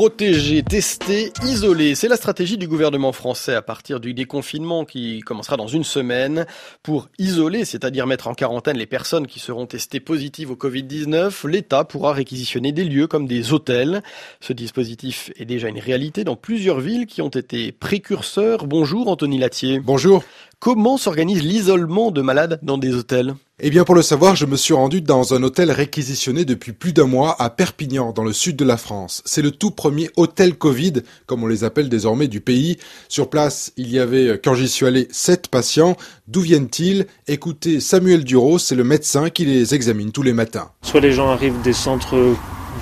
Protéger, tester, isoler, c'est la stratégie du gouvernement français à partir du déconfinement qui commencera dans une semaine pour isoler, c'est-à-dire mettre en quarantaine les personnes qui seront testées positives au Covid-19. L'État pourra réquisitionner des lieux comme des hôtels. Ce dispositif est déjà une réalité dans plusieurs villes qui ont été précurseurs. Bonjour Anthony Latier. Bonjour. Comment s'organise l'isolement de malades dans des hôtels? Eh bien, pour le savoir, je me suis rendu dans un hôtel réquisitionné depuis plus d'un mois à Perpignan, dans le sud de la France. C'est le tout premier hôtel Covid, comme on les appelle désormais, du pays. Sur place, il y avait, quand j'y suis allé, sept patients. D'où viennent-ils? Écoutez, Samuel Duro, c'est le médecin qui les examine tous les matins. Soit les gens arrivent des centres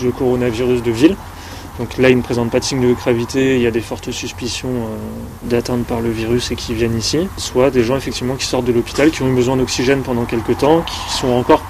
de coronavirus de ville, donc là, ils ne présentent pas de signe de gravité, il y a des fortes suspicions euh, d'atteinte par le virus et qui viennent ici. Soit des gens effectivement qui sortent de l'hôpital, qui ont eu besoin d'oxygène pendant quelques temps, qui sont encore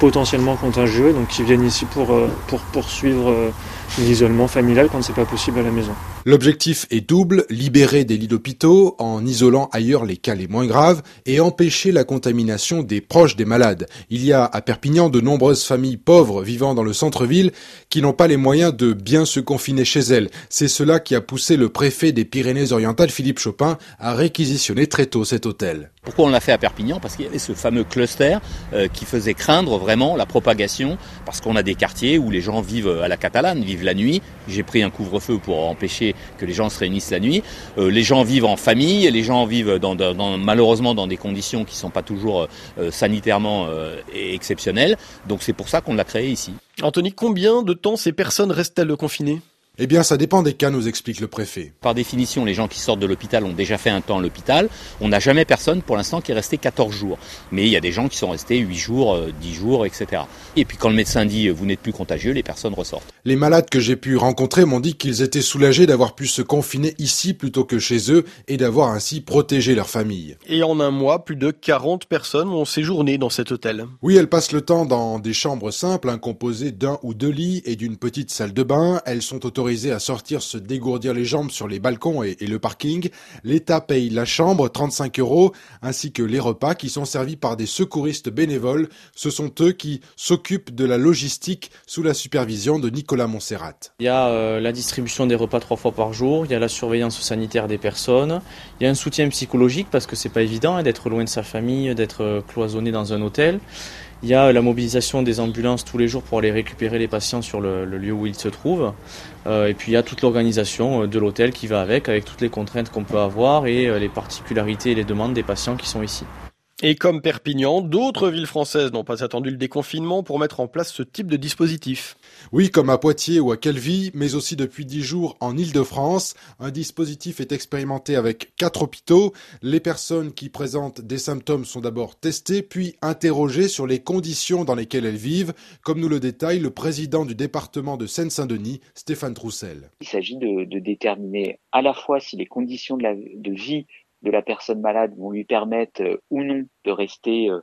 potentiellement contagieux, donc qui viennent ici pour, euh, pour poursuivre euh, l'isolement familial quand c'est pas possible à la maison. L'objectif est double, libérer des lits d'hôpitaux en isolant ailleurs les cas les moins graves et empêcher la contamination des proches des malades. Il y a à Perpignan de nombreuses familles pauvres vivant dans le centre-ville qui n'ont pas les moyens de bien se confiner chez elles. C'est cela qui a poussé le préfet des Pyrénées-Orientales, Philippe Chopin, à réquisitionner très tôt cet hôtel. Pourquoi on l'a fait à Perpignan? Parce qu'il y avait ce fameux cluster euh, qui faisait craindre vraiment la propagation, parce qu'on a des quartiers où les gens vivent à la catalane, vivent la nuit. J'ai pris un couvre-feu pour empêcher que les gens se réunissent la nuit. Euh, les gens vivent en famille, les gens vivent malheureusement dans des conditions qui ne sont pas toujours euh, sanitairement exceptionnelles. Donc c'est pour ça qu'on l'a créé ici. Anthony, combien de temps ces personnes restent-elles confinées? Eh bien, ça dépend des cas, nous explique le préfet. Par définition, les gens qui sortent de l'hôpital ont déjà fait un temps à l'hôpital. On n'a jamais personne, pour l'instant, qui est resté 14 jours. Mais il y a des gens qui sont restés 8 jours, 10 euh, jours, etc. Et puis quand le médecin dit euh, vous n'êtes plus contagieux, les personnes ressortent. Les malades que j'ai pu rencontrer m'ont dit qu'ils étaient soulagés d'avoir pu se confiner ici plutôt que chez eux et d'avoir ainsi protégé leur famille. Et en un mois, plus de 40 personnes ont séjourné dans cet hôtel. Oui, elles passent le temps dans des chambres simples, hein, composées d'un ou deux lits et d'une petite salle de bain. Elles sont autorisées à sortir se dégourdir les jambes sur les balcons et, le parking. L'État paye la chambre 35 euros ainsi que les repas qui sont servis par des secouristes bénévoles. Ce sont eux qui s'occupent de la logistique sous la supervision de Nicolas Monserrat. Il y a euh, la distribution des repas trois fois par jour, il y a la surveillance sanitaire des personnes, il y a un soutien psychologique parce que c'est pas évident hein, d'être loin de sa famille, d'être euh, cloisonné dans un hôtel. Il y a la mobilisation des ambulances tous les jours pour aller récupérer les patients sur le, lieu où ils se trouvent. Euh, et puis il y a toute l'organisation euh, de l'hôtel qui va avec, avec toutes les contraintes qu'on peut avoir et euh, les particularités et les demandes des patients qui sont ici. Et comme Perpignan, d'autres villes françaises n'ont pas attendu le déconfinement pour mettre en place ce type de dispositif. Oui, comme à Poitiers ou à Calvi, mais aussi depuis dix jours en Île-de-France, un dispositif est expérimenté avec quatre hôpitaux. Les personnes qui présentent des symptômes sont d'abord testées, puis interrogées sur les conditions dans lesquelles elles vivent, comme nous le détaille le président du département de Seine-Saint-Denis, Stéphane Troussel. Il s'agit de, déterminer à la fois si les conditions de, la, de vie de la personne malade vont lui permettre euh, ou non de rester euh,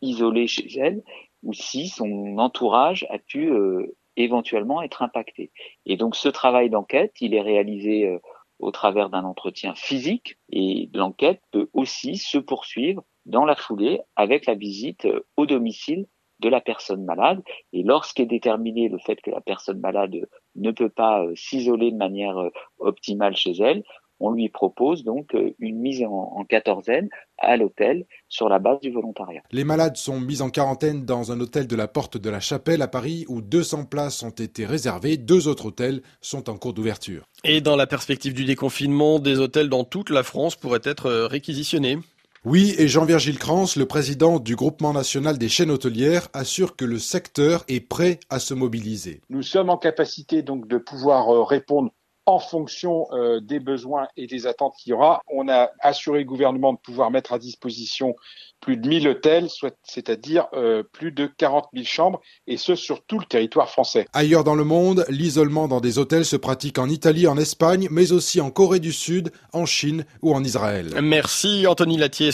isolée chez elle, ou si son entourage a pu euh, éventuellement être impacté. Et donc ce travail d'enquête, il est réalisé au travers d'un entretien physique et l'enquête peut aussi se poursuivre dans la foulée avec la visite au domicile de la personne malade. Et lorsqu'est déterminé le fait que la personne malade ne peut pas s'isoler de manière optimale chez elle, on lui propose donc euh, une mise en, quatorzaine à l'hôtel sur la base du volontariat. Les malades sont mis en quarantaine dans un hôtel de la Porte de la Chapelle à Paris où 200 places ont été réservées. Deux autres hôtels sont en cours d'ouverture. Et dans la perspective du déconfinement, des hôtels dans toute la France pourraient être euh, réquisitionnés. Oui, et Jean-Virgile Crans, le président du groupement national des chaînes hôtelières, assure que le secteur est prêt à se mobiliser. Nous sommes en capacité donc de pouvoir euh, répondre en fonction euh, des besoins et des attentes qu'il y aura. On a assuré le gouvernement de pouvoir mettre à disposition plus de 1000 hôtels, c'est-à-dire euh, plus de 40 000 chambres, et ce sur tout le territoire français. Ailleurs dans le monde, l'isolement dans des hôtels se pratique en Italie, en Espagne, mais aussi en Corée du Sud, en Chine ou en Israël. Merci Anthony Latier.